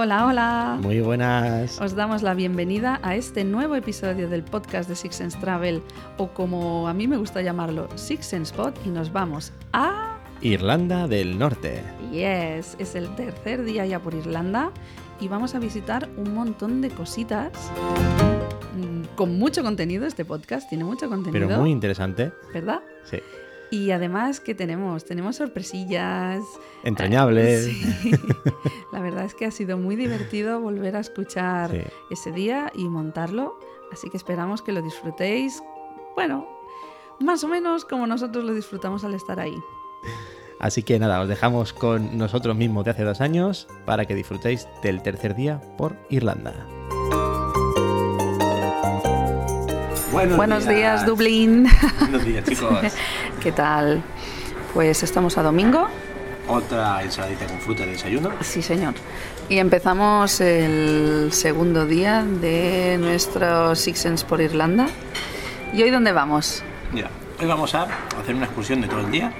Hola, hola. Muy buenas. Os damos la bienvenida a este nuevo episodio del podcast de Six Sense Travel, o como a mí me gusta llamarlo, Six Sense Spot, y nos vamos a... Irlanda del Norte. Yes, es el tercer día ya por Irlanda y vamos a visitar un montón de cositas mm, con mucho contenido. Este podcast tiene mucho contenido. Pero muy interesante. ¿Verdad? Sí. Y además, ¿qué tenemos? Tenemos sorpresillas. Entrañables. Sí. La verdad es que ha sido muy divertido volver a escuchar Sí. ese día y montarlo. Así que esperamos que lo disfrutéis. Bueno, más o menos como nosotros lo disfrutamos al estar ahí. Así que nada, os dejamos con nosotros mismos de hace dos años para que disfrutéis del tercer día por Irlanda. Buenos días, Dublín. Buenos días, chicos. ¿Qué tal? Pues estamos a domingo. Otra ensaladita con fruta de desayuno. Sí, señor. Y empezamos el segundo día de nuestro Six Sense por Irlanda. ¿Y hoy dónde vamos? Mira, hoy vamos a hacer una excursión de todo el día,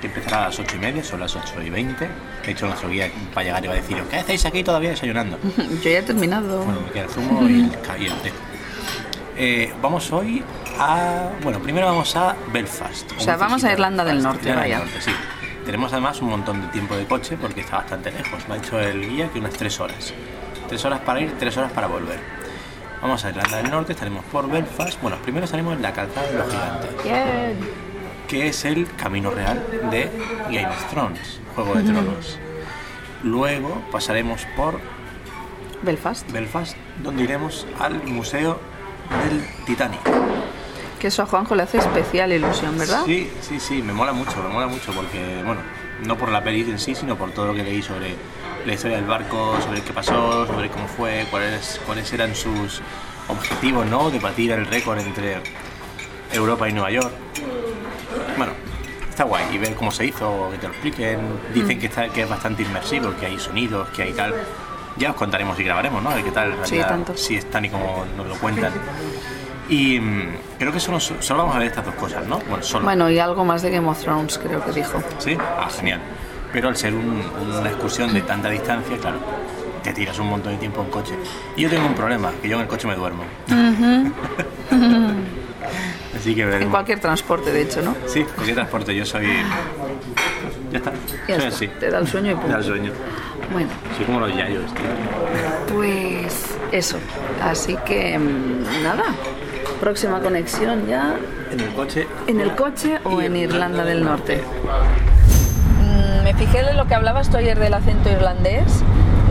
que empezará a las 8 y media, son las 8 y 20. De hecho, nuestro guía para llegar iba a decir, ¿qué hacéis aquí todavía desayunando? Yo ya he terminado. Bueno, me queda el zumo y el, y el té. Eh, vamos hoy a... Bueno, primero vamos a Belfast. O sea, vamos a Irlanda del Norte, Irlanda del vaya. Norte, sí. Tenemos además un montón de tiempo de coche porque está bastante lejos. Me ha dicho el guía que unas 3 horas. 3 horas para ir, 3 horas para volver. Vamos a Irlanda del Norte, estaremos por Belfast. Bueno, primero estaremos en la calzada de los gigantes, Bien. que es el camino real de Game of Thrones, Juego de Tronos. Luego pasaremos por Belfast. Belfast, donde iremos al Museo del Titanic. Que eso a Juanjo le hace especial ilusión, ¿verdad? Sí, sí, sí, me mola mucho, me mola mucho porque, bueno, no por la peli en sí, sino por todo lo que leí sobre la historia del barco, sobre qué pasó, sobre cómo fue, cuáles, cuáles eran sus objetivos, ¿no? De batir el récord entre Europa y Nueva York. Bueno, está guay y ver cómo se hizo, que te lo expliquen. Dicen que, está, que es bastante inmersivo, que hay sonidos, que hay tal. Ya os contaremos y grabaremos, ¿no? Qué tal, en Sí, tanto. si es tan y como nos lo cuentan. Y mm, creo que solo, solo vamos a ver estas dos cosas, ¿no? Bueno, solo. Bueno, y algo más de Game of Thrones, creo que dijo. ¿Sí? Ah, genial. Pero al ser un- una excursión de tanta distancia, claro, te tiras un montón de tiempo en coche. Y yo tengo un problema, que yo en el coche me duermo. Así que En veremos. cualquier transporte, de hecho, ¿no? Sí, cualquier transporte, yo soy... Ya está. Ya soy está. así. Te da el sueño y Me da punto. el sueño. Bueno, Soy como los yayos, tío. pues eso. Así que mm, nada. Próxima conexión ya En el coche... ¿En el coche o en Irlanda del Norte? Mm, Me fijé en lo que hablabas tú ayer del acento irlandés,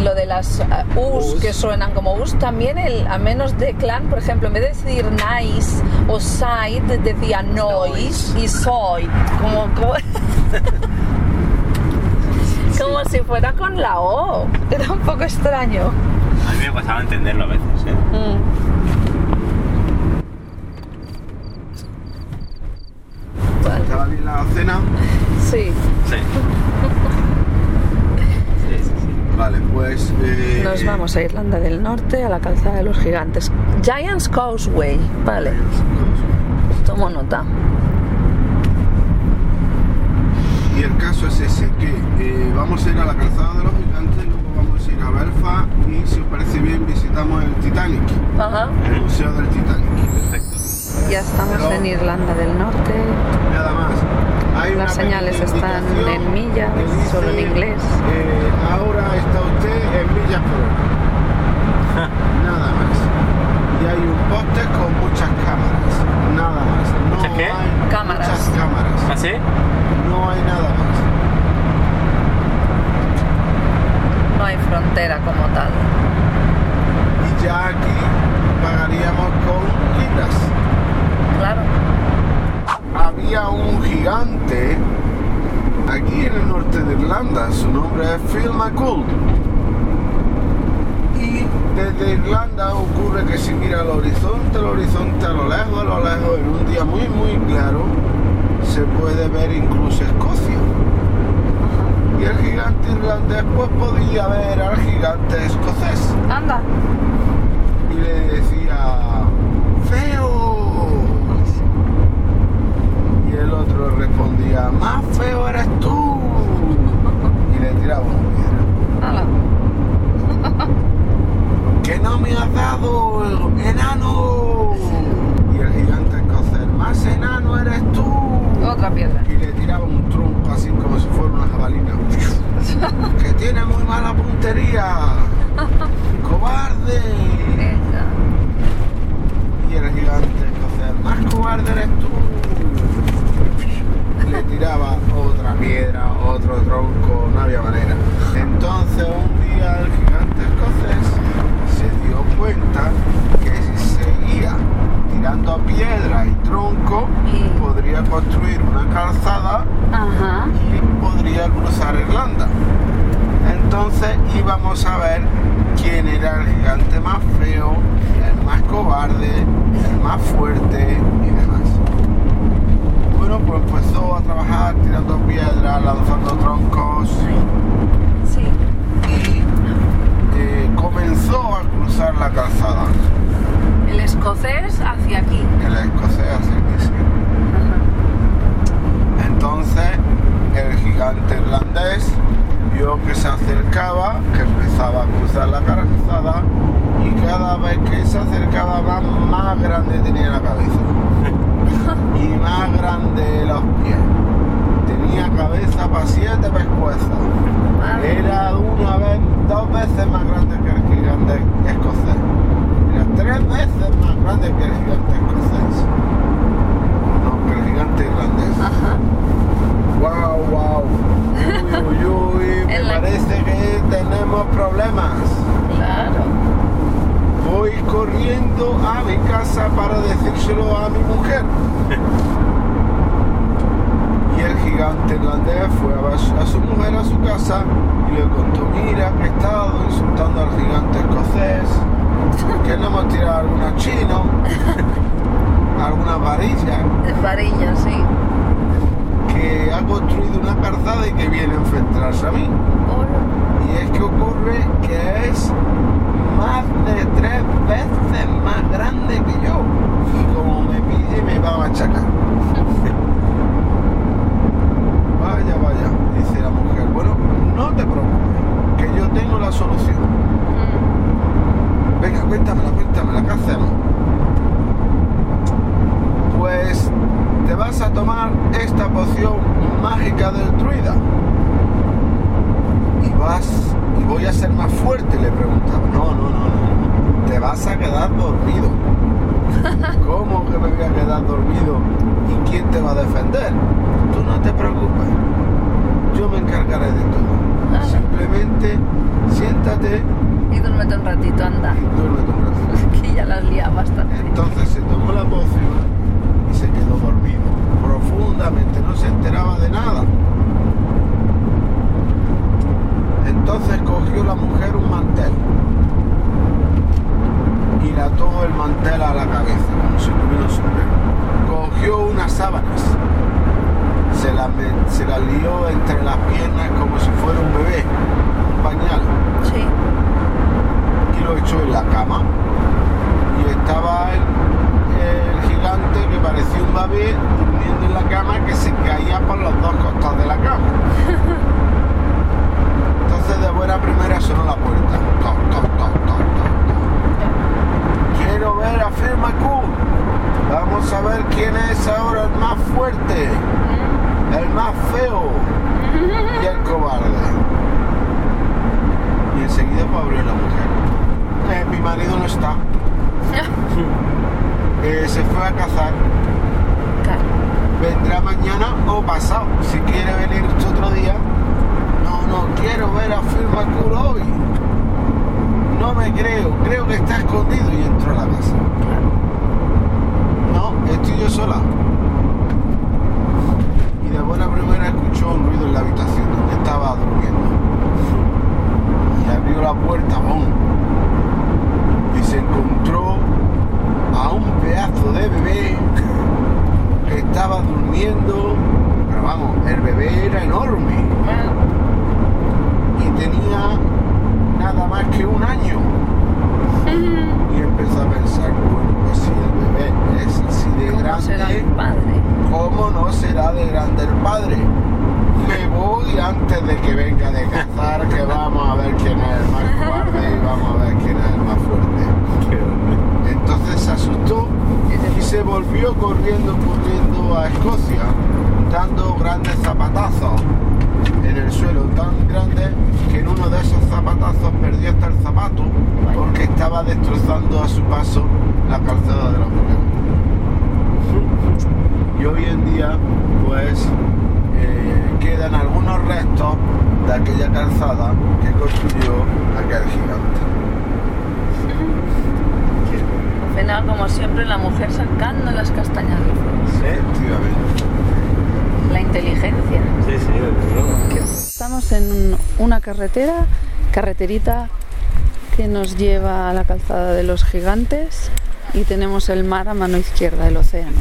lo de las uh, U's que suenan como U's. También, el, a menos de clan, por ejemplo, en vez de decir nice o side, decía noise y soy. Como, como, como si fuera con la O. Era un poco extraño. A mí me costaba entenderlo a veces, ¿eh? Mm. ¿Estaba bien la cena? Sí, Sí. Sí, sí, sí. Vale, pues... eh, nos vamos a Irlanda del Norte, a la calzada de los gigantes. Giants Causeway, vale. Tomo nota. Y el caso es ese, que eh, vamos a ir a la calzada de los gigantes, luego vamos a ir a Belfast y si os parece bien visitamos el Titanic, Ajá. el Museo del Titanic. Perfecto. Ya estamos Pero- en Irlanda del Norte. Nada más. Hay Las señales están en millas, dice, solo en inglés. eh, ahora está usted en millas por hora. Nada más. Y hay un póster con muchas cámaras. Nada más. No ¿Muchas qué? hay Cámaras. Muchas cámaras. ¿Ah, sí? No hay nada más. No hay frontera como tal. Y ya aquí pagaríamos con libras. Claro. Había un gigante aquí en el norte de Irlanda. Su nombre es Phil McCool. Y desde Irlanda ocurre que si mira al horizonte, al horizonte, a lo lejos, a lo lejos, en un día muy, muy claro, se puede ver incluso Escocia. Y el gigante irlandés pues podía ver al gigante escocés. Anda. y le decía feo y el otro respondía más feo eres tú y le tiraba una piedra Hala. cobarde eres tú. Le tiraba otra tronco, no había manera. Entonces un día el gigante escocés se dio cuenta que si seguía tirando piedra y tronco, podría construir una calzada Ajá. y podría cruzar Irlanda. Entonces íbamos a ver quién era el gigante más feo, el más cobarde, el más fuerte. Bueno, pues empezó a trabajar tirando piedras, lanzando troncos Sí. y eh, comenzó a cruzar la calzada. El escocés hacia aquí. El escocés así que sí. Entonces el gigante irlandés vio que se acercaba, que empezaba a cruzar la calzada y cada vez que se acercaba más, más grande tenía la cabeza y más grande los pies. Tenía cabeza para siete pescuezos. Madre Era una vez, dos veces más grande que el gigante escocés. Era tres veces más grande que el gigante escocés. No, que el gigante irlandés. Ajá. Wow, wow. Uy, uy, uy. Me parece que tenemos problemas. Claro. Corriendo a mi casa para decírselo a mi mujer. Y el gigante irlandés fue a, su mujer a su casa y le contó, mira que he estado insultando al gigante escocés, que le hemos tirado algunos chinos, algunas varillas, Varilla, sí. que ha construido una calzada y que viene a enfrentarse a mí. Hola. Y es que ocurre que es más de tres veces más grande que yo. Y como me pille me va a machacar. Vaya, vaya, dice la mujer. Bueno, no te preocupes, que yo tengo la solución. Venga, cuéntamela, cuéntamela, ¿qué hacemos? Pues te vas a tomar esta poción mágica del druida y vas y voy a ser más fuerte le preguntaba. No no no no te vas a quedar dormido. Cómo que me voy a quedar dormido y quién te va a defender tú no te preocupes. Yo me encargaré de todo. Simplemente siéntate. Y duérmete un ratito, anda. y duérmete un ratito. Que ya las liado bastante. entonces se tomó la poción y se quedó dormido. Profundamente no se enteraba de nada Entonces cogió la mujer un mantel y le ató el mantel a la cabeza, como si tuviera un sombrero. Cogió unas sábanas, se las me- se las lió entre las piernas como si fuera un bebé, un pañal, Sí. y lo echó en la cama. Y estaba el, el gigante que parecía un bebé durmiendo en la cama que se caía por los dos costados de la cama. Entonces de buena primera sonó la puerta. Toc, toc, toc, toc, toc, toc. Quiero ver a Firma Q. Vamos a ver quién es ahora el más fuerte, el más feo y el cobarde. Y enseguida pues abrió la mujer. Eh, mi marido no está. Eh, se fue a cazar. Claro. Vendrá mañana o pasado. Si quiere venir otro día. No, no quiero ver a Firma Cool hoy. No me creo. Creo que está escondido y entró a la casa. No, estoy yo sola. Y de buena primera escuchó un ruido en la habitación donde estaba durmiendo. Y abrió la puerta, ¡bum! Y se encontró a un pedazo de bebé que estaba durmiendo. Pero vamos, el bebé era enorme y tenía nada más que un año. Y empezó a pensar, bueno, pues si el bebé es así de ¿Cómo será grande, el padre? ¿cómo no será de grande el padre? Me voy antes de que venga de cazar, que vamos a ver quién es el más cobarde y vamos a ver quién es el más fuerte. Entonces se asustó y se volvió corriendo, corriendo a Escocia, dando grandes zapatazos en el suelo, tan grandes que en uno de esos zapatazos perdió hasta el zapato porque estaba destrozando a su paso la calzada de la mujer. y hoy en día pues eh, quedan algunos restos de aquella calzada que construyó aquel gigante. Final, como siempre, la mujer sacando las castañas. Efectivamente. La inteligencia. Sí, sí, desde luego. Estamos en una carretera, carreterita que nos lleva a la calzada de los gigantes y tenemos el mar a mano izquierda, el océano.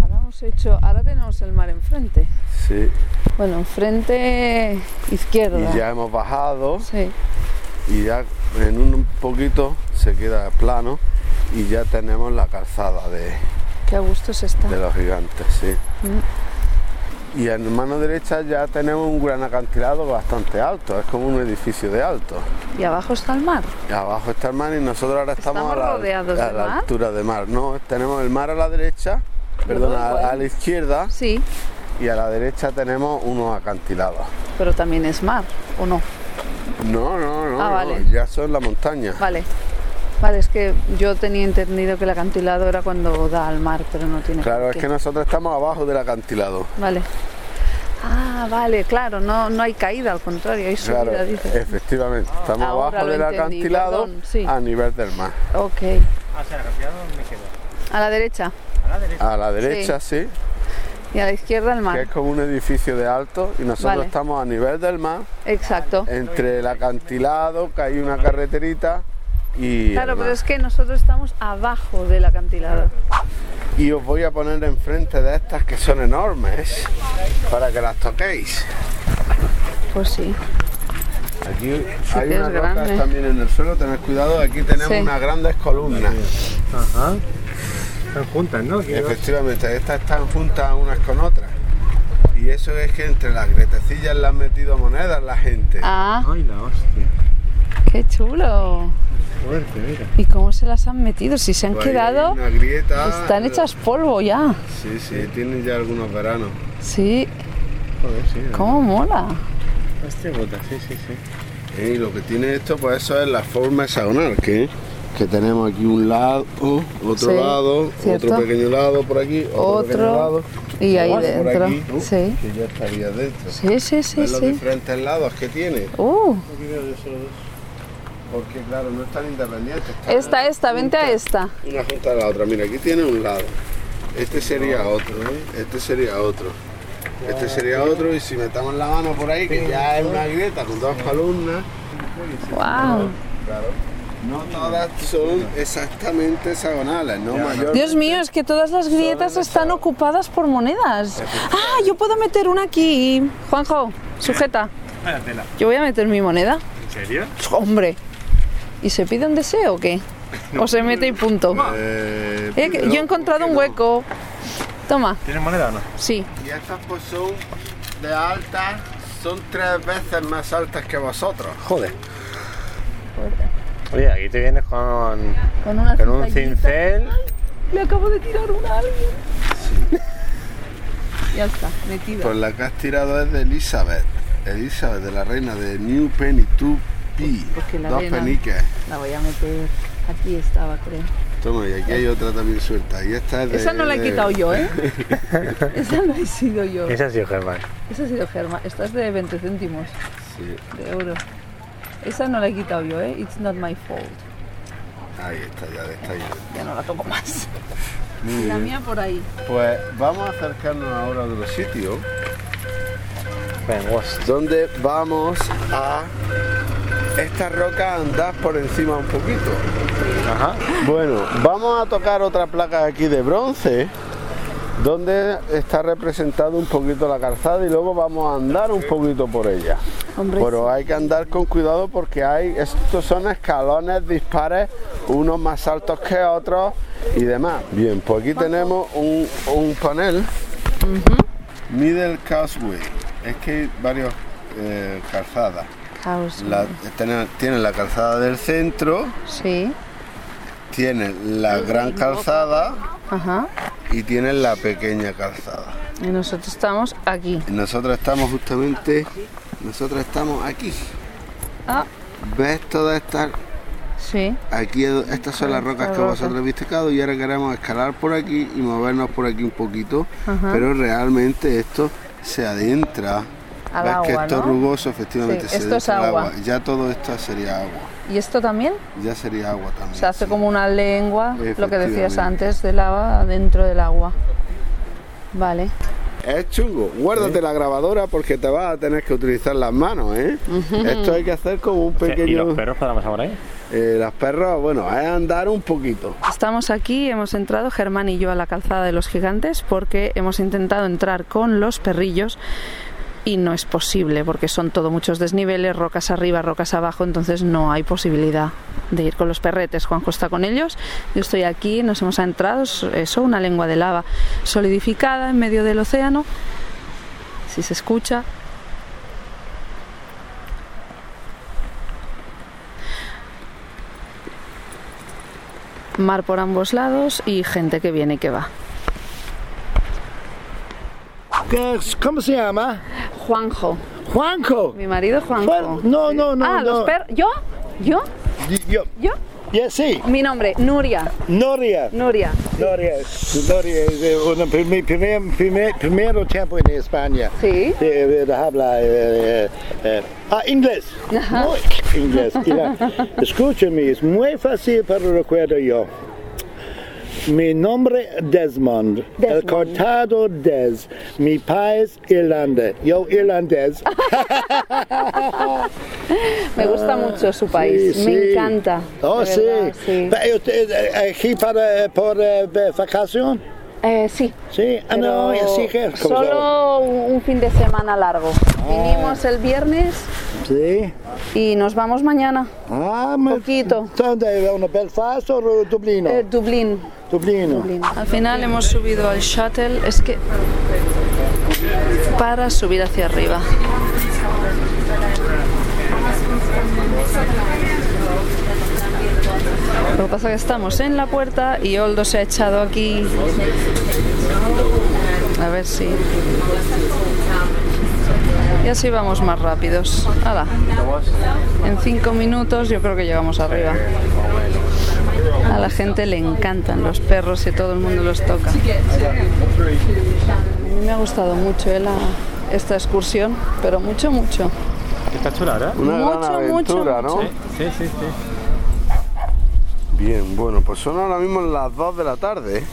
Ahora hemos hecho, ahora tenemos el mar enfrente. Sí. Bueno, enfrente izquierda. Y ya hemos bajado Sí. Y ya en un poquito se queda plano y ya tenemos la calzada de, Qué a gusto se está. de los gigantes, sí. Mm. Y en mano derecha ya tenemos un gran acantilado bastante alto, es como un edificio de alto. Y abajo está el mar. Y abajo está el mar y nosotros ahora estamos, ¿Estamos a la, rodeados a de la mar? altura de mar. No, tenemos el mar a la derecha, perdón, a, a la izquierda Sí, y a la derecha tenemos unos acantilados. pero también es mar, ¿o no? No, no, no, Ah, no, ya son la montaña. Vale. Vale, es que yo tenía entendido que el acantilado era cuando da al mar, pero no tiene Claro, es que nosotros estamos abajo del acantilado. Vale. Ah, vale, claro, no, no hay caída, al contrario, hay subida, Claro, dice. efectivamente, estamos Ahora abajo del entendí, acantilado perdón, sí. a nivel del mar. Ok. Quedo. A la derecha A la derecha. A la derecha sí, y a la izquierda el que mar. es como un edificio de alto y nosotros Vale. estamos a nivel del mar, Exacto. entre el acantilado, que hay una carreterita y el Claro, pero es que nosotros estamos abajo del acantilado. Y os voy a poner enfrente de estas que son enormes para que las toquéis. Pues sí. Aquí Sí hay que unas rocas grande. también en el suelo, tened cuidado, aquí tenemos Sí. unas grandes columnas. Ajá. Están juntas, ¿no? Efectivamente, estas están juntas unas con otras. Y eso es que entre las gretecillas le han metido monedas la gente. Ah, Ay, la hostia. qué chulo. Fuerte, mira. ¿Y cómo se las han metido? Si se han Pues quedado, Una grieta. están hechas polvo ya. Sí, sí, tienen ya algunos veranos. Sí, Joder, sí. cómo mola. Hostia puta, sí, sí, sí. Y lo que tiene esto, pues eso es la forma hexagonal, que, que tenemos aquí un lado, otro Sí, lado, cierto. otro pequeño lado por aquí, otro, pequeño Otro, lado. y ahí otro por dentro. aquí, uh, Sí. Que ya estaría dentro. Sí, sí, sí, ¿Ves los sí. diferentes lados que tiene? Uh, Porque claro, no están independientes. están esta, esta, vente a esta. Una junta a la otra. Mira, aquí tiene un lado. Este sería otro, ¿eh? Este sería otro. Este sería otro y si metamos la mano por ahí, que ya es una grieta con dos columnas, Wow. claro. No todas son exactamente hexagonales, ¿no? Mayor. Dios mío, es que todas las grietas están ocupadas por monedas. Ah, yo puedo meter una aquí. Juanjo, sujeta. Yo voy a meter mi moneda. ¿En serio? Hombre. ¿Y se pide un deseo o qué? O se mete y punto. Eh, Eh, yo he encontrado ¿por un hueco. Toma, ¿Tienes moneda o no? sí. Y estas pues son de altas, son tres veces más altas que vosotros. Joder. Oye, aquí te vienes con, Con una con un cincel. Le acabo de tirar una a alguien. Ya está, metida. Pues la que has tirado es de Elizabeth. Elizabeth, de la reina de New Penny 2P. Porque la Dos reina- peniques. La voy a meter. Aquí estaba, creo. Toma, y aquí hay otra también suelta. Y esta es de... Esa no la he quitado yo, ¿eh? Esa no he sido yo. Ese ha sido Germán. Esa ha sido Germa. Esta es de 20 céntimos Sí, de euro. Esa no la he quitado yo, ¿eh? It's not my fault. ahí está, ya está ya. Ya no la toco más. Muy La bien. mía por ahí. Pues vamos a acercarnos ahora a otro sitio Ven, guas. donde vamos a esta roca andar por encima un poquito. Ajá. Bueno, vamos a tocar otra placa aquí de bronce donde está representado un poquito la calzada y luego vamos a andar un poquito por ella. Hombre, Pero hay que andar con cuidado porque hay estos son escalones dispares, unos más altos que otros y demás. Bien, pues aquí tenemos un, un panel Middle Causeway. Es que hay varios eh, calzadas. La, tiene, tiene la calzada del centro, Sí. tiene la gran calzada Ajá. y tiene la pequeña calzada. Y nosotros estamos aquí. Y nosotros estamos justamente, nosotros estamos aquí. Ah, ¿Ves todas estas Sí. Aquí es- estas son las rocas que Estas vosotros habéis tocado y ahora queremos escalar por aquí y movernos por aquí un poquito, Ajá. pero realmente esto se adentra. Al ¿Ves que agua, esto ¿no? es rugoso? Efectivamente, Sí, se esto es agua. Ya todo esto sería agua. ¿Y esto también? Ya sería agua también. Se hace sí. como una lengua, lo que decías antes, de lava dentro del agua. Vale. Es chungo. Guárdate la grabadora porque te vas a tener que utilizar las manos, ¿eh? Esto hay que hacer como un pequeño... ¿Y los perros podemos por ahí? Eh, las perros, bueno, es andar un poquito. Estamos aquí, hemos entrado Germán y yo a la calzada de los gigantes porque hemos intentado entrar con los perrillos y no es posible porque son todo muchos desniveles, rocas arriba, rocas abajo, entonces no hay posibilidad de ir con los perretes. Juanjo está con ellos, yo estoy aquí, nos hemos entrado, es- eso, una lengua de lava solidificada en medio del océano. Si se escucha, mar por ambos lados y gente que viene y que va. ¿Cómo se llama? Juanjo, Juanjo. mi marido Juanjo. Juan- no, no, no, Ah, los no. perros. ¿Yo? ¿Yo? Yo, ¿Yo? sí, Mi nombre, Nuria. Noria. Nuria. Noria, Noria es un primer, primer, primer, tiempo en España. Sí. Eh, habla eh, eh, ah, inglés. Muy inglés. Escúchame, es muy fácil para recuerdo yo. Mi nombre Desmond, el Desmond. cortado Des, mi país Irlanda, yo irlandés. Me gusta mucho su país. Sí, Me sí. encanta. Oh, sí. sí. Usted, eh, ¿Aquí para, por eh, vacación? Eh, sí. Sí, ah, no, pero así que. ¿cómo se llama? Solo un fin de semana largo. Vinimos el viernes Sí. y nos vamos mañana. Ah, ma- Poquito. ¿Dónde? ¿Una Belfast o Dublino? Eh, Dublín. Dublino. Al final hemos subido al shuttle. Es que para subir hacia arriba. Lo que pasa es que estamos en la puerta y Oldo se ha echado aquí. A ver si. Y así vamos más rápidos. Hala. En cinco minutos yo creo que llegamos arriba. A la gente le encantan los perros y todo el mundo los toca. A mí me ha gustado mucho eh, la- esta excursión, pero mucho, mucho. Está chula, ¿verdad? Una Mucho, gran aventura, mucho, ¿no? Sí, sí, sí. Bien, bueno, pues son ahora mismo las 2 de la tarde. ¿eh?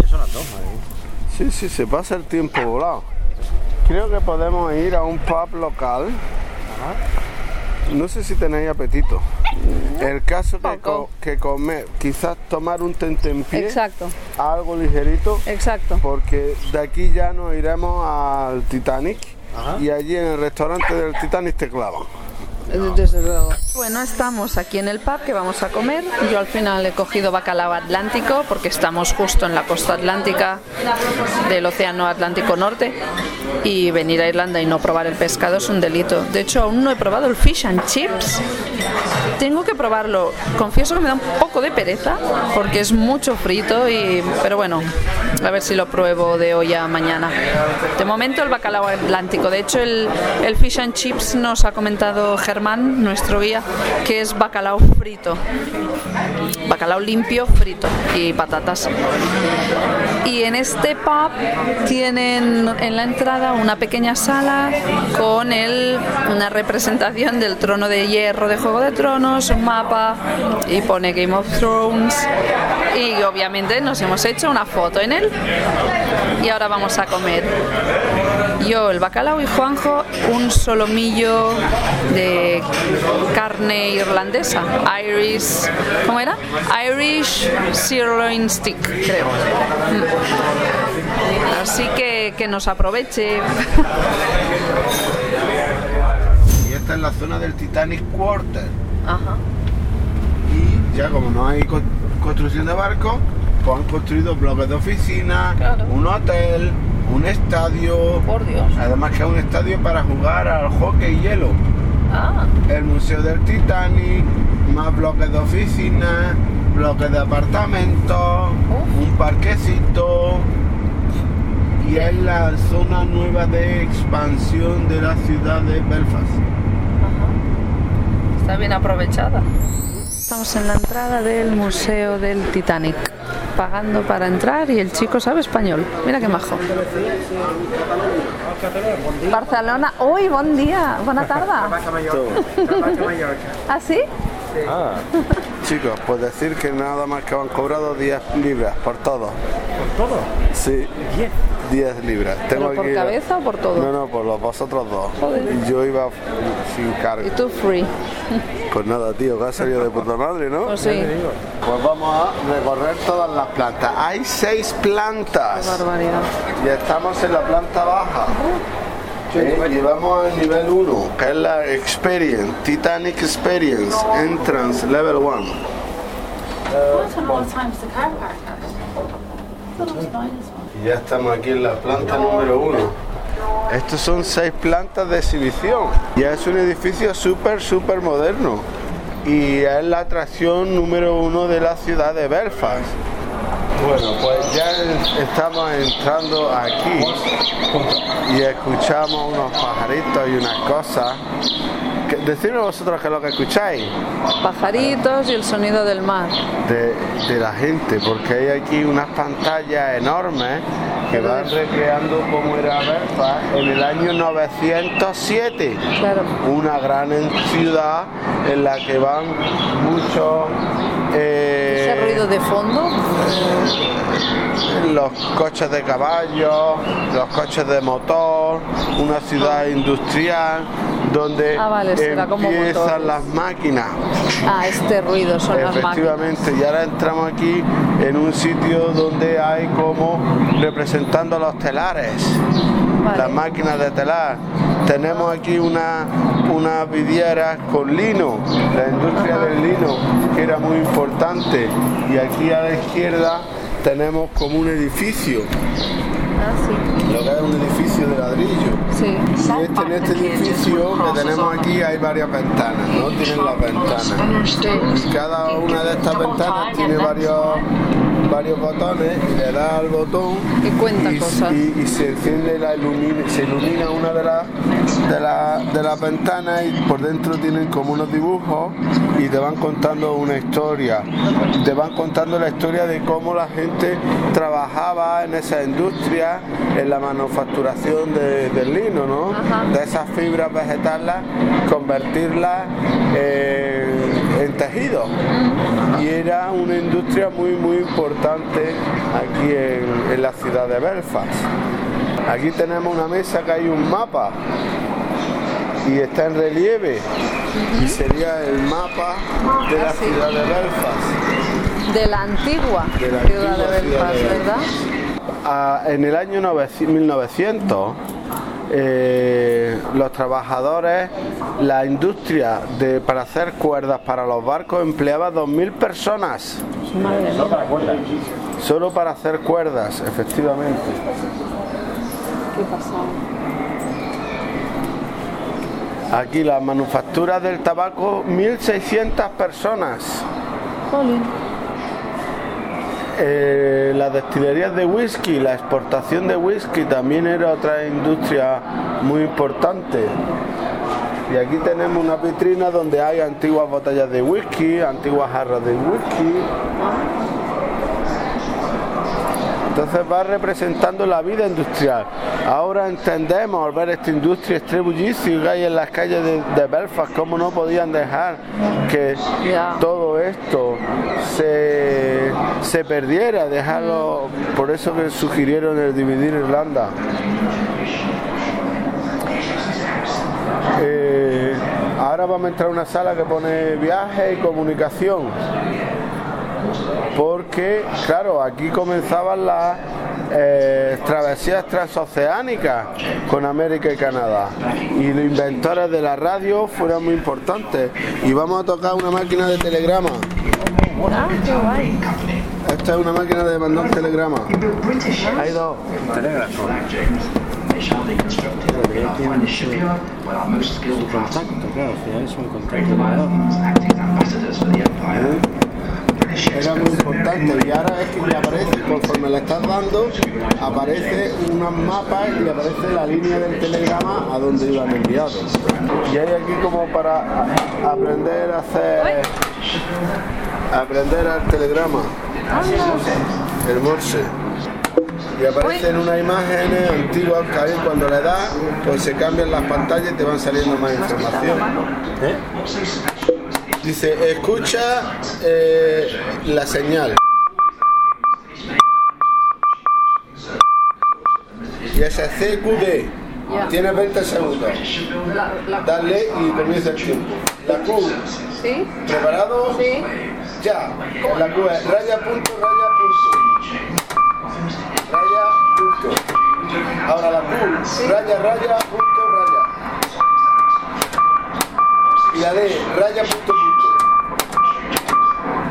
Ya son las dos, madre. Sí, sí, se pasa el tiempo volado. Creo que podemos ir a un pub local. No sé si tenéis apetito. El caso que, co- que comer, quizás tomar un tentempié, Exacto, algo ligerito, exacto. porque de aquí ya nos iremos al Titanic y allí en el restaurante del Titanic te clavan. Desde luego. Bueno, estamos aquí en el pub que vamos a comer. Yo al final he cogido bacalao atlántico porque estamos justo en la costa atlántica del Océano Atlántico Norte y venir a Irlanda y no probar el pescado es un delito. De hecho, aún no he probado el fish and chips. Tengo que probarlo. Confieso que me da un poco de pereza porque es mucho frito y pero bueno, a ver si lo pruebo de hoy a mañana. De momento el bacalao atlántico. De hecho, el, el fish and chips nos ha comentado Germán, nuestro guía, que es bacalao frito. Bacalao limpio, frito y patatas. Y en este pub tienen en la entrada una pequeña sala con el, una representación del trono de hierro de Juego de Tronos, un mapa y pone Game of Thrones. Y obviamente nos hemos hecho una foto en él. Y ahora vamos a comer. Yo el bacalao y Juanjo un solomillo de carne irlandesa, Irish, ¿cómo era? Irish sirloin stick, creo. Mm. Así que que nos aproveche. Y esta es la zona del Titanic Quarter. Ajá. Y ya como no hay co- construcción de barcos, pues han construido bloques de oficina, Claro. un hotel, un estadio. Por Dios. Además que es un estadio para jugar al hockey hielo. Ah, El Museo del Titanic, más bloques de oficina, bloques de apartamentos, un parquecito. Y es la zona nueva de expansión de la ciudad de Belfast. está bien aprovechada. Estamos en la entrada del Museo del Titanic, pagando para entrar y el chico sabe español. Mira qué majo. Barcelona. Uy, buen día, buena tarde. ¿Ah, sí? Chicos, pues decir que nada más que han cobrado 10 libras por todo. ¿Por todo? Sí. 10. 10 libras. ¿Pero por aquí- cabeza o por todo? No, no, por los vosotros dos. Joder. Yo iba sin cargo. Y tú free. Pues nada, tío, que ha salido de puta madre, ¿no? Pues sí, Pues vamos a recorrer todas las plantas. Hay seis plantas. barbaridad. Y estamos en la planta baja. Eh, y vamos al nivel 1, que es la Experience, Titanic Experience, Entrance Level 1. I don't know what time's the car park at. I thought it was nine as well. Y ya estamos aquí en la planta número 1. Estos son seis plantas de exhibición. Ya es un edificio súper, súper moderno. Y es la atracción número uno de la ciudad de Belfast. Bueno, pues ya estamos entrando aquí y escuchamos unos pajaritos y unas cosas. Decidme vosotros qué es lo que escucháis Pajaritos y el sonido del mar. de, de la gente, porque hay aquí unas pantallas enormes que van recreando cómo era Belfast en el año 907. Claro. Una gran ciudad en la que van muchos... eh, Ese ruido de fondo. los coches de caballo, los coches de motor, una ciudad industrial donde Ah, vale, será como empiezan las máquinas. Ah, este ruido son las máquinas. Efectivamente, y ahora entramos aquí en un sitio donde hay como representando los telares, Vale. las máquinas de telar. Tenemos aquí una, unas vidrieras con lino, la industria del lino, que era muy importante. Y aquí a la izquierda tenemos como un edificio, Ah, sí. lo que es un edificio de ladrillo. Sí. Y este, en este edificio que tenemos aquí hay varias ventanas, ¿no? Tienen las ventanas. Y cada una de estas ventanas tiene varios, varios botones le da al botón Que cuenta y, cosas. y- y se enciende la ilumina, se ilumina una de las de, la- de las ventanas y por dentro tienen como unos dibujos y te van contando una historia. Te van contando la historia de cómo la gente trabajaba en esa industria, en la manufacturación de- del lino, ¿no? Ajá. De esas fibras vegetales, convertirlas eh, en tejido. Y era una industria muy, muy importante aquí en, en la ciudad de Belfast. Aquí tenemos una mesa que hay un mapa y está en relieve y sería el mapa de la Ah, sí. ciudad de Belfast. De la antigua De la ciudad antigua de ciudad Belfast, ¿verdad? Ah, en el año 900 1900 eh, los trabajadores, la industria de, para hacer cuerdas para los barcos empleaba 2.000 personas. Solo para hacer cuerdas, efectivamente. ¿Qué pasaba? Aquí las manufacturas del tabaco, 1.600 personas. Jolín. Eh, las destilerías de whisky, la exportación de whisky también era otra industria muy importante. Y aquí tenemos una vitrina donde hay antiguas botellas de whisky, antiguas jarras de whisky. Entonces va representando la vida industrial. Ahora entendemos al ver esta industria este bullicio que hay en las calles de, de Belfast, cómo no podían dejar que todo esto se, se perdiera, dejarlo, por eso que sugirieron el dividir Irlanda. Eh, ahora vamos a entrar a una sala que pone viaje y comunicación. Porque, claro, aquí comenzaban las eh, travesías transoceánicas con América y Canadá. Y los inventores de la radio fueron muy importantes. Y vamos a tocar una máquina de telegrama. Ah, qué guay. Esta es una máquina de mandar telegrama. Hay dos. Telégrafo. Contacto, claro, al final es un contacto. Era muy importante y ahora es que ya aparece, conforme le estás dando, aparece unos mapas y aparece la línea del telegrama a donde iban enviados. Y hay aquí como para aprender a hacer, aprender al telegrama, el morse. Y aparecen unas imágenes antiguas que hay cuando le das, pues se cambian las pantallas y te van saliendo más información. ¿Eh? Dice, escucha eh, la señal. Y ese CQD. Ya. Tienes 20 segundos. Dale y comienza el tiempo. La Q. ¿Sí? ¿Preparado? Sí. Ya. La Q es raya punto, raya punto. Raya punto. Ahora la Q. Raya, raya, punto, raya. Y la D. Raya, punto, punto.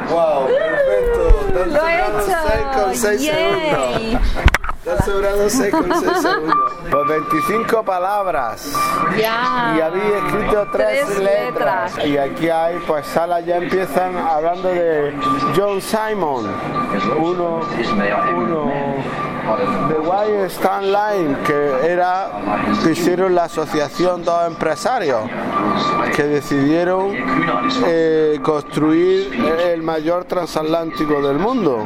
Wow, perfecto. Lo he seis con hecho. seis segundos. Yay. Te han sobrado 6 con 6 segundos. Pues 25 palabras. Ya. Y había escrito tres, Tres letras. letras. Y aquí hay, pues salas ya empiezan hablando de John Simon, uno, uno de Why Stan Line, que era, que hicieron la asociación dos empresarios que decidieron eh, construir el mayor transatlántico del mundo.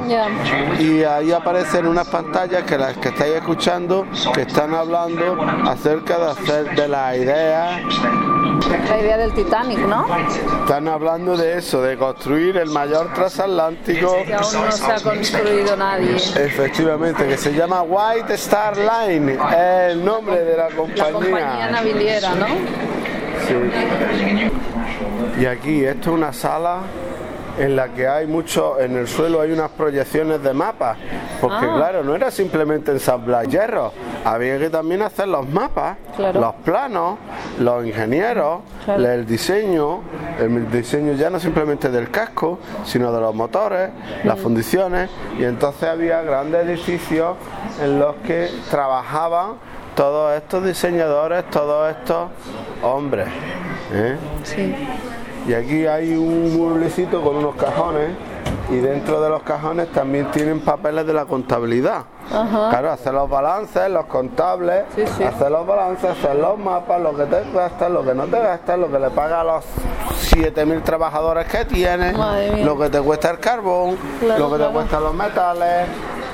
Y ahí aparecen unas pantallas que las que estáis escuchando que están hablando acerca de hacer de las ideas La idea del Titanic, ¿no? Están hablando de eso, de construir el mayor transatlántico, Que aún no se ha construido nadie. efectivamente, que se llama White Star Line, es el nombre de la La compañía compañía. naviliera, ¿no? Y aquí, esto es una sala en la que hay mucho, en el suelo hay unas proyecciones de mapas, porque Ah. claro, no era simplemente ensamblar hierro, había que también hacer los mapas, Claro. los planos, los ingenieros, Claro. el diseño, el diseño ya no simplemente del casco, sino de los motores, las Mm. fundiciones, y entonces había grandes edificios en los que trabajaban todos estos diseñadores, todos estos hombres. ¿eh? Sí. Y aquí hay un mueblecito con unos cajones y dentro de los cajones también tienen papeles de la contabilidad. Ajá. Claro, hacer los balances, los contables, Sí, sí. hacer los balances, hacer los mapas, lo que te gastas, lo que no te gastas, lo que le paga a los 7.000 trabajadores que tienes, lo que te cuesta el carbón, Claro, lo que te claro. cuestan los metales.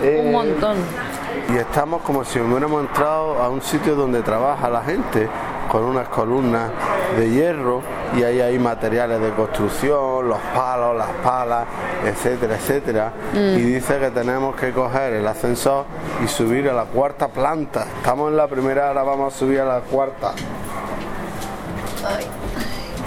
eh, Un montón. y estamos como si hubiéramos entrado a un sitio donde trabaja la gente con unas columnas de hierro y ahí hay materiales de construcción, los palos, las palas, etcétera, etcétera. Y dice que tenemos que coger el ascensor y subir a la cuarta planta. Estamos en la primera, ahora vamos a subir a la cuarta.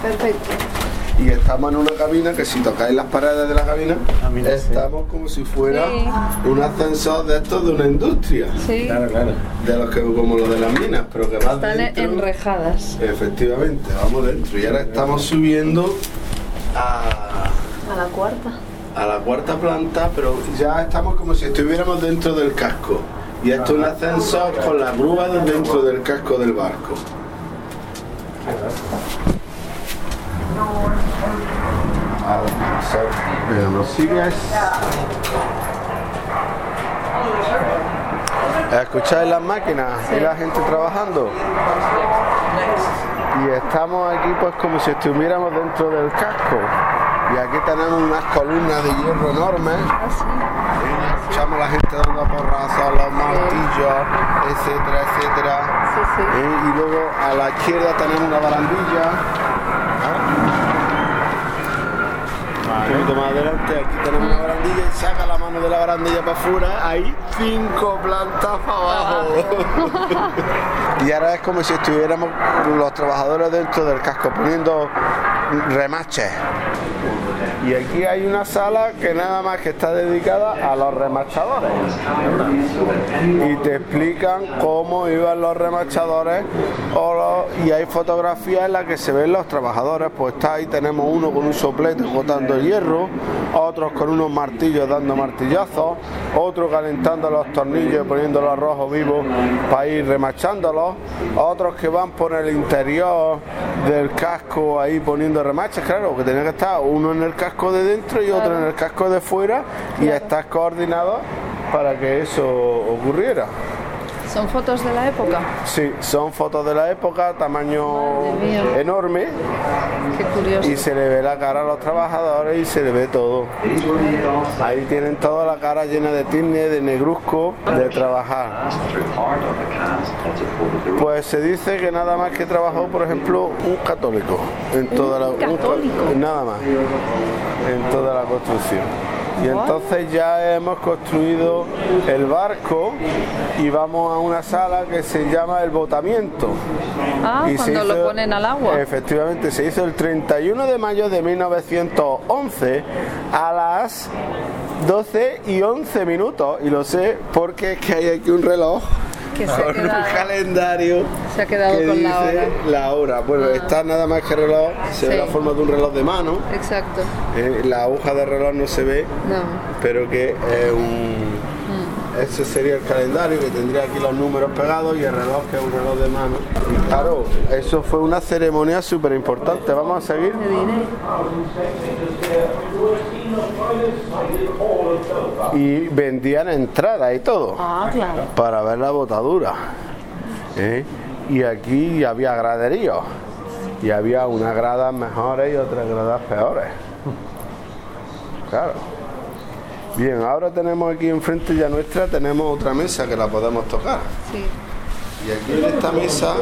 Perfecto. Y estamos en una cabina que si tocáis las paredes de la cabina, Ah, sí. estamos como si fuera Sí. un ascensor de estos de una industria. Sí. Claro, claro. De los que como los de las minas, pero que vas Están dentro. enrejadas Efectivamente, vamos dentro. Y ahora estamos subiendo a, a la cuarta. a la cuarta planta, pero ya estamos como si estuviéramos dentro del casco. Y esto es un ascensor con la grúa de dentro del casco del barco. Mira, ¿nos sigues? ¿Escucháis las máquinas y la gente trabajando? Y estamos aquí pues como si estuviéramos dentro del casco. Y aquí tenemos unas columnas de hierro enormes. Y escuchamos a la gente dando porrazos, los martillos, etcétera, etcétera. Sí, sí. Y luego a la izquierda tenemos una barandilla. Un poquito más adelante, aquí tenemos una barandilla y saca la mano de la barandilla para afuera, hay cinco plantas para abajo. y ahora es como si estuviéramos los trabajadores dentro del casco poniendo remaches. Y aquí hay una sala que nada más que está dedicada a los remachadores. Y te explican cómo iban los remachadores y hay fotografías en las que se ven los trabajadores. Pues está ahí, tenemos uno con un soplete botando hierro, otros con unos martillos dando martillazos, otro calentando los tornillos y poniendo los rojos vivos para ir remachándolos, otros que van por el interior del casco ahí poniendo remaches, claro, que tenía que estar uno en el casco casco de dentro y otro en el casco de fuera y estás coordinado para que eso ocurriera. ¿Son fotos de la época? Sí, son fotos de la época, tamaño enorme Qué curioso. y se le ve la cara a los trabajadores y se le ve todo. Ahí tienen toda la cara llena de tizne, de negruzco, de trabajar. Pues se dice que nada más que trabajó, por ejemplo, un católico en toda la ¿Un ca- católico? nada más en toda la construcción. Y entonces ya hemos construido el barco y vamos a una sala que se llama el botamiento. Ah, Y cuando lo ponen al agua. Efectivamente, se hizo el 31 de mayo de 1911 a las 12 y 11 minutos. Y lo sé porque es que hay aquí un reloj Que se ha un calendario Se ha quedado que con dice la hora. la hora. Bueno, Ah. está nada más que reloj, se ve Sí. la forma de un reloj de mano. Exacto. Eh, la aguja de reloj no se ve, No. pero que es un... Mm. Ese sería el calendario que tendría aquí los números pegados y el reloj que es un reloj de mano. Y claro, eso fue una ceremonia súper importante. Vamos a seguir. Y vendían entradas y todo Ah, claro. para ver la botadura. ¿eh? Y aquí había graderíos. Y había unas gradas mejores y otras gradas peores. Claro. Bien, ahora tenemos aquí enfrente ya nuestra, tenemos otra mesa que la podemos tocar. Sí. Y aquí en esta mesa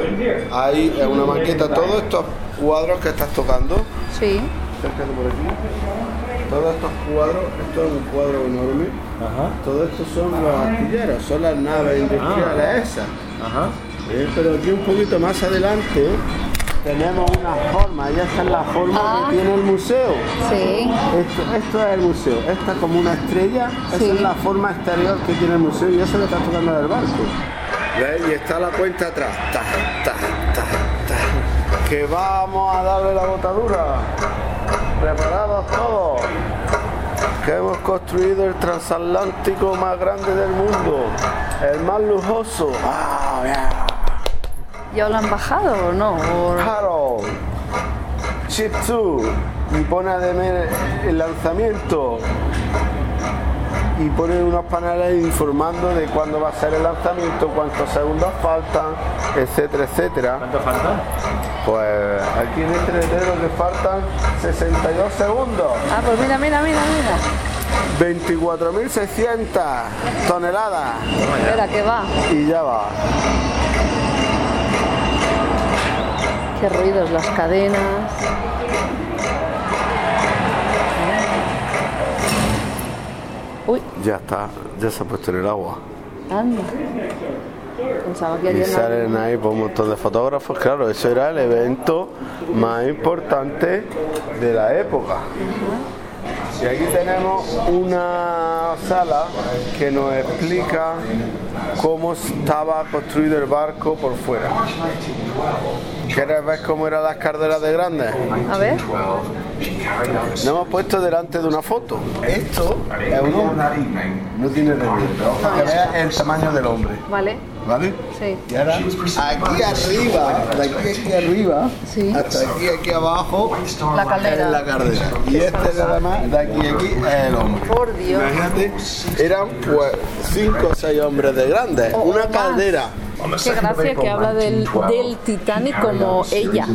hay una maqueta, todos estos cuadros que estás tocando, Sí. acércate por aquí, todos estos cuadros, esto es un cuadro enorme, todos estos son los astilleros, son las naves industriales esas. Eh, pero aquí un poquito más adelante tenemos una forma, y esa es la forma Ah. que tiene el museo. Sí. Esto, esto es el museo, esta es como una estrella, esa Sí. es la forma exterior que tiene el museo y eso lo está tocando del barco. ¿Ves? Y está la cuenta atrás, ta, ta, ta, ta. que vamos a darle la botadura. Preparados todos. Que hemos construido el transatlántico más grande del mundo, el más lujoso. Ah, yeah. ¿Ya lo han bajado o no? O- Harold, Chip 2, y pone además el lanzamiento y pone unos paneles informando de cuándo va a ser el lanzamiento, cuántos segundos faltan, etcétera, etcétera. ¿Cuánto falta? Pues aquí en este letrero que faltan 62 segundos, Ah, pues mira, mira, mira, mira. 24.600 toneladas Espera, que va. y ya va. Qué ruidos, las cadenas. Uy, Ya está, ya se ha puesto en el agua. anda. Pensaba que Y salen ahí por un montón de fotógrafos, claro, eso era el evento más importante de la época. Y aquí tenemos una sala que nos explica cómo estaba construido el barco por fuera. ¿Quieres ver cómo eran las carderas de grandes? A ver. Nos hemos puesto delante de una foto. Esto es un hombre. No tiene relieve. Para que veas el tamaño del hombre. Vale. ¿Vale? Sí. Y ahora, aquí arriba, de aquí, aquí arriba, Sí. hasta aquí, aquí abajo, La caldera. es la caldera. Y este nada más, de aquí aquí, es el hombre. Por Dios. Imagínate, eran pues cinco o seis hombres de grandes, una más. Qué gracia que habla del, del Titanic como ella.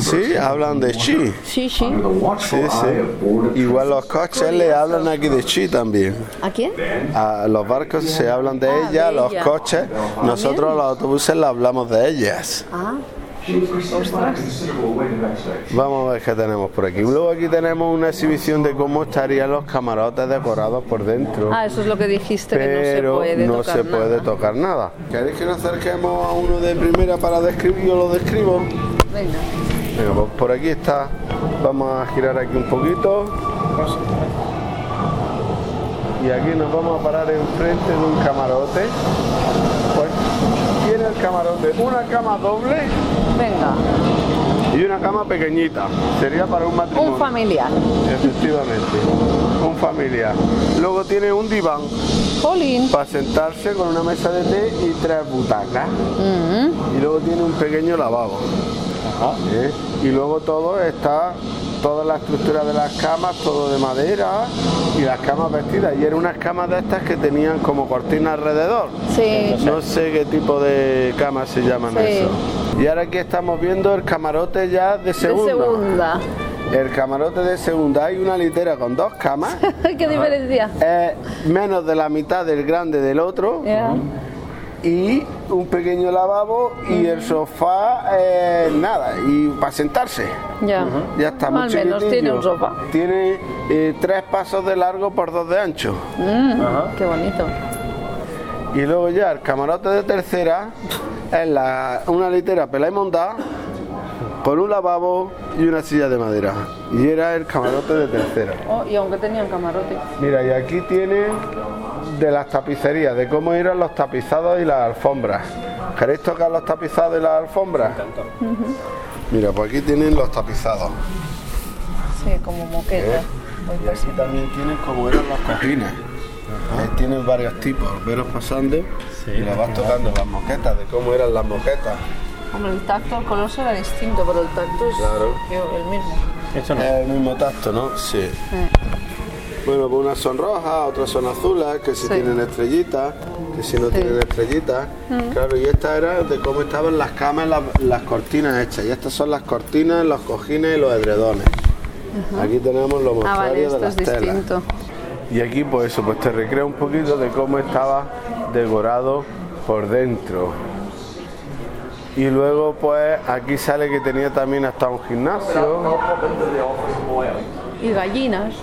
Sí, hablan de chi. Sí, sí. Sí, sí. Igual los coches le hablan aquí de chi también. ¿A quién? A los barcos se hablan de Ah, ella, de los ella. coches, nosotros los autobuses le hablamos de ellas. Ah. Vamos a ver qué tenemos por aquí. Luego aquí tenemos una exhibición de cómo estarían los camarotes decorados por dentro. Ah, eso es lo que dijiste, que no se pero puede no tocar se puede nada. tocar nada. ¿Queréis que nos acerquemos a uno de primera para describir? Yo lo describo. Venga. Venga, pues por aquí está. Vamos a girar aquí un poquito. Y aquí nos vamos a parar enfrente de un camarote. Tiene el camarote una cama doble Venga. y una cama pequeñita. Sería para un matrimonio. Un familiar. Efectivamente, un familiar. Luego tiene un diván Jolín. para sentarse con una mesa de té y tres butacas. Mm, Y luego tiene un pequeño lavabo. ¿eh? Y luego todo está toda la estructura de las camas, todo de madera y las camas vestidas. Y eran unas camas de estas que tenían como cortina alrededor. Sí. No sé qué tipo de camas se llaman Sí. eso. Y ahora aquí estamos viendo el camarote ya de De segunda. segunda. El camarote de segunda hay una litera con dos camas. ¿Qué diferencia? es menos de la mitad del grande del otro. Y un pequeño lavabo y el sofá eh, nada y para sentarse Ya. ya está muy Al menos tiene un sofá. tiene eh, tres pasos de largo por dos de ancho Mm, qué bonito. y luego ya el camarote de tercera es la, una litera pelada y montada con un lavabo y una silla de madera y era el camarote de tercera Oh, y aunque tenían camarote. Mira, y aquí tiene de las tapicerías, de cómo eran los tapizados y las alfombras. ¿Queréis tocar los tapizados y las alfombras? Mira, pues aquí tienen los tapizados. Sí, como moqueta. ¿eh? Y aquí también tienen cómo eran los cojines. Ahí tienen varios tipos, veros pasando y los vas tocando las moquetas, de cómo eran las moquetas. Hombre, el tacto, el color será distinto, pero el tacto es Claro. el mismo. Eso no. Es el mismo tacto, ¿no? Sí. Bueno, pues unas son rojas, otras son azules, que si Sí. tienen estrellitas, que si no tienen estrellitas. Claro, y esta era de cómo estaban las camas, las, las cortinas hechas. Y estas son las cortinas, los cojines y los edredones. Aquí tenemos los Ah, vale, mostruarios de esto es las telas. distinto. Y aquí pues eso, pues te recrea un poquito de cómo estaba decorado por dentro. Y luego pues aquí sale que tenía también hasta un gimnasio Y gallinas.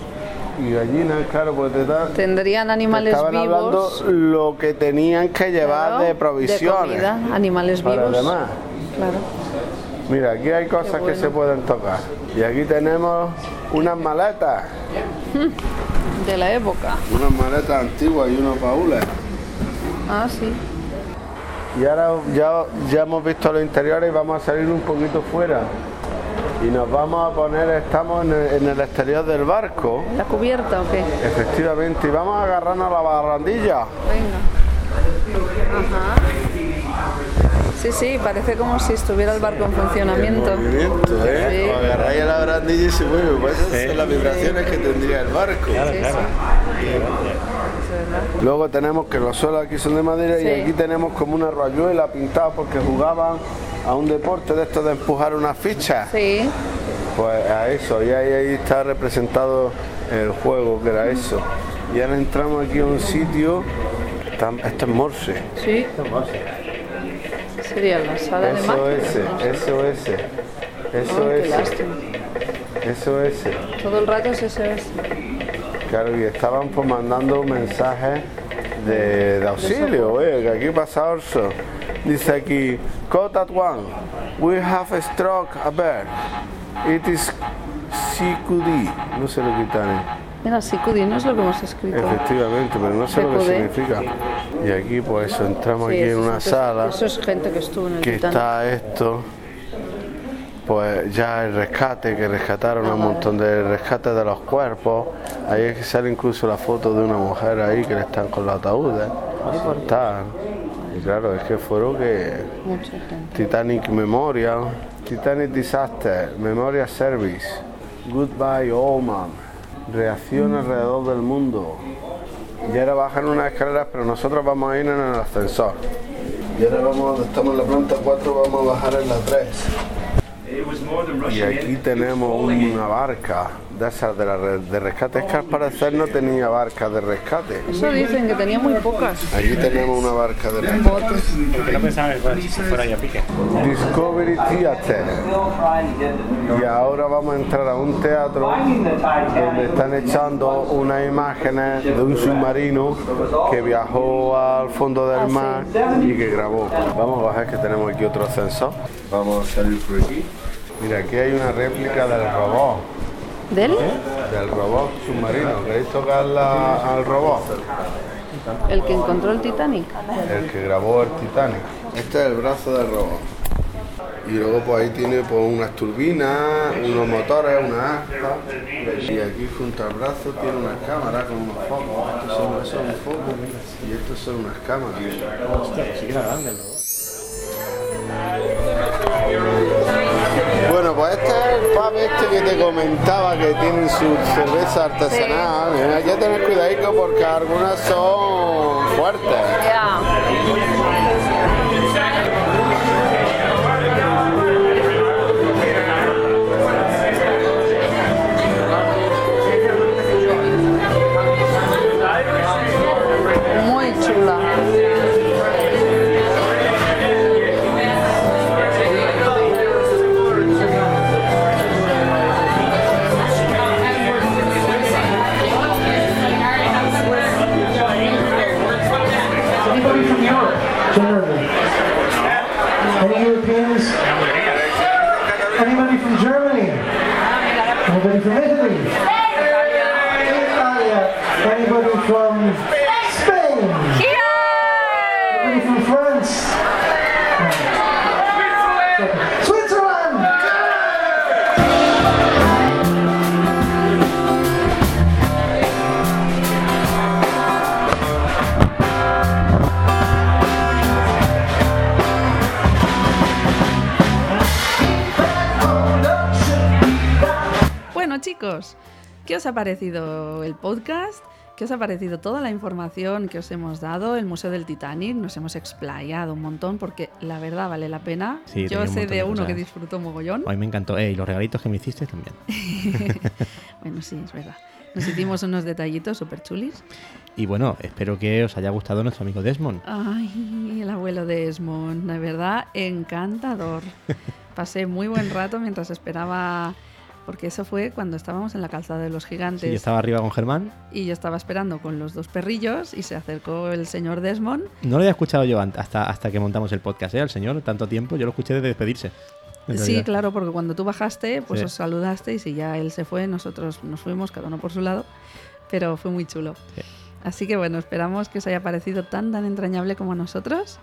Y gallinas, claro, pues te dan... Tendrían te animales estaban hablando vivos. lo que tenían que llevar claro, de provisiones comida, animales para vivos. demás. Claro. Mira, aquí hay cosas que se pueden tocar. Y aquí tenemos unas maletas, De la época. unas maletas antiguas y unos baúles. Ah, sí. Y ahora ya, ya hemos visto los interiores y vamos a salir un poquito fuera. Y nos vamos a poner, estamos en el, en el exterior del barco, ¿La cubierta o qué? efectivamente, y vamos a agarrarnos a la barrandilla. Venga. Ajá. Sí, sí, parece como si estuviera el barco en funcionamiento. Movimiento, ¿eh? Sí. Agarráis a la barandilla y se mueve. Pues esas son las vibraciones que tendría el barco. Sí. Es verdad. Luego tenemos que los suelos aquí son de madera y aquí tenemos como una rayuela pintada porque jugaban a un deporte de esto de empujar una ficha. Sí. Pues a eso, y ahí, ahí está representado el juego que era eso. Y ahora entramos aquí a un sitio, tam- esto es Morse, Sí. Sería la sala de eso máquinas. eso ese, eso lástima. eso ese. Todo el rato es SOS. Claro, y estaban pues mandando mensajes de, de auxilio, que aquí pasa Orso. Dice aquí, code at one, we have struck a bird. It is CQD, no sé lo que quitan. Mira, Sikudi no es lo que hemos escrito. Efectivamente, pero no sé lo que CQD. significa. Y aquí pues entramos Sí, aquí en una es- sala Eso es gente que estuvo en el que está esto, pues ya el rescate, que rescataron Ah, un montón de rescates de los cuerpos. Ahí es que sale incluso la foto de una mujer ahí que le están con los ataúdes. Y claro, es que fueron que. Titanic Memorial, Titanic Disaster, Memorial Service, Goodbye Oman, reacción alrededor del mundo. Y ahora bajan unas escaleras, pero nosotros vamos a ir en el ascensor. Y ahora vamos, estamos en la planta 4, vamos a bajar en la 3. Y aquí tenemos una barca de esas de, la de rescate. Es que al parecer no tenía barca de rescate. Eso dicen que tenía muy pocas. Aquí tenemos una barca de rescate. Porque no pensaban que fuera- si fuera ahí a pique. Discovery Theater. Y ahora vamos a entrar a un teatro donde están echando unas imágenes de un submarino que viajó al fondo del mar y que grabó. Vamos a bajar que tenemos aquí otro ascensor. Vamos a salir por aquí. Mira, aquí hay una réplica del robot. ¿Del? Del robot submarino. ¿Queréis tocarla al robot? El que encontró el Titanic. El que grabó el Titanic. Este es el brazo del robot. Y luego pues ahí tiene pues unas turbinas, unos motores, una asta. Y aquí junto al brazo tiene unas cámaras con unos focos. Estos son, eso es un foco y estos son unas cámaras. Bueno, pues este es el pub este que te comentaba que tienen su cerveza artesanal, eh, hay que tener cuidado porque algunas son fuertes. Ya. Ha parecido el podcast? ¿Qué os ha parecido toda la información que os hemos dado? El Museo del Titanic, nos hemos explayado un montón porque la verdad vale la pena. Sí, Yo un sé montón de de uno que disfrutó mogollón. A mí me encantó. Eh, y los regalitos que me hiciste también. bueno, sí, es verdad. Nos hicimos unos detallitos súper chulis. Y bueno, espero que os haya gustado nuestro amigo Desmond. Ay, el abuelo de Esmond, de verdad, encantador. Pasé muy buen rato mientras esperaba, porque eso fue cuando estábamos en la calzada de los gigantes. Sí, yo estaba arriba con Germán. Y yo estaba esperando con los dos perrillos y se acercó el señor Desmond. No lo había escuchado yo hasta, hasta que montamos el podcast, ¿eh? Al señor, tanto tiempo. Yo lo escuché desde despedirse. Sí, claro, porque cuando tú bajaste, pues Sí. os saludaste y si ya él se fue, nosotros nos fuimos, cada uno por su lado, pero fue muy chulo. Sí. Así que bueno, esperamos que os haya parecido tan tan entrañable como a nosotros.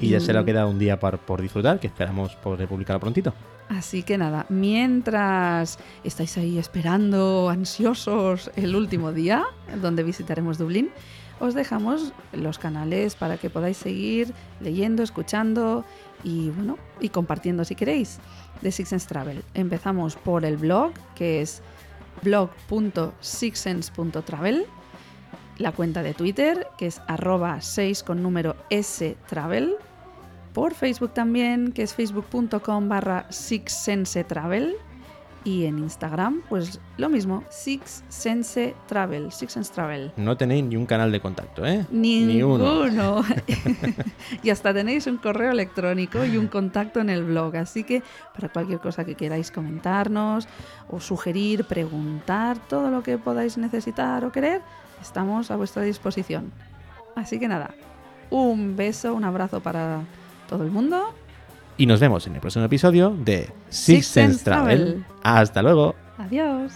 Y ya se lo queda un día por, por disfrutar, que esperamos poder publicarlo prontito. Así que nada, mientras estáis ahí esperando, ansiosos, el último día, donde visitaremos Dublín, os dejamos los canales para que podáis seguir leyendo, escuchando y bueno, y compartiendo si queréis de Six Sense Travel. Empezamos por el blog, que es blog.sixsense.travel, la cuenta de Twitter, que es arroba 6 con número S travel, por Facebook también, que es facebook.com barra sixsensetravel. Y en Instagram, pues lo mismo, Six Sense Travel, Six Sense Travel. No tenéis ni un canal de contacto, ¿eh? Ni uno. Ninguno. y hasta tenéis un correo electrónico y un contacto en el blog. Así que para cualquier cosa que queráis comentarnos o sugerir, preguntar, todo lo que podáis necesitar o querer, estamos a vuestra disposición. Así que nada, un beso, un abrazo para todo el mundo. Y nos vemos en el próximo episodio de Six, Sense Travel. Travel. Hasta luego. Adiós.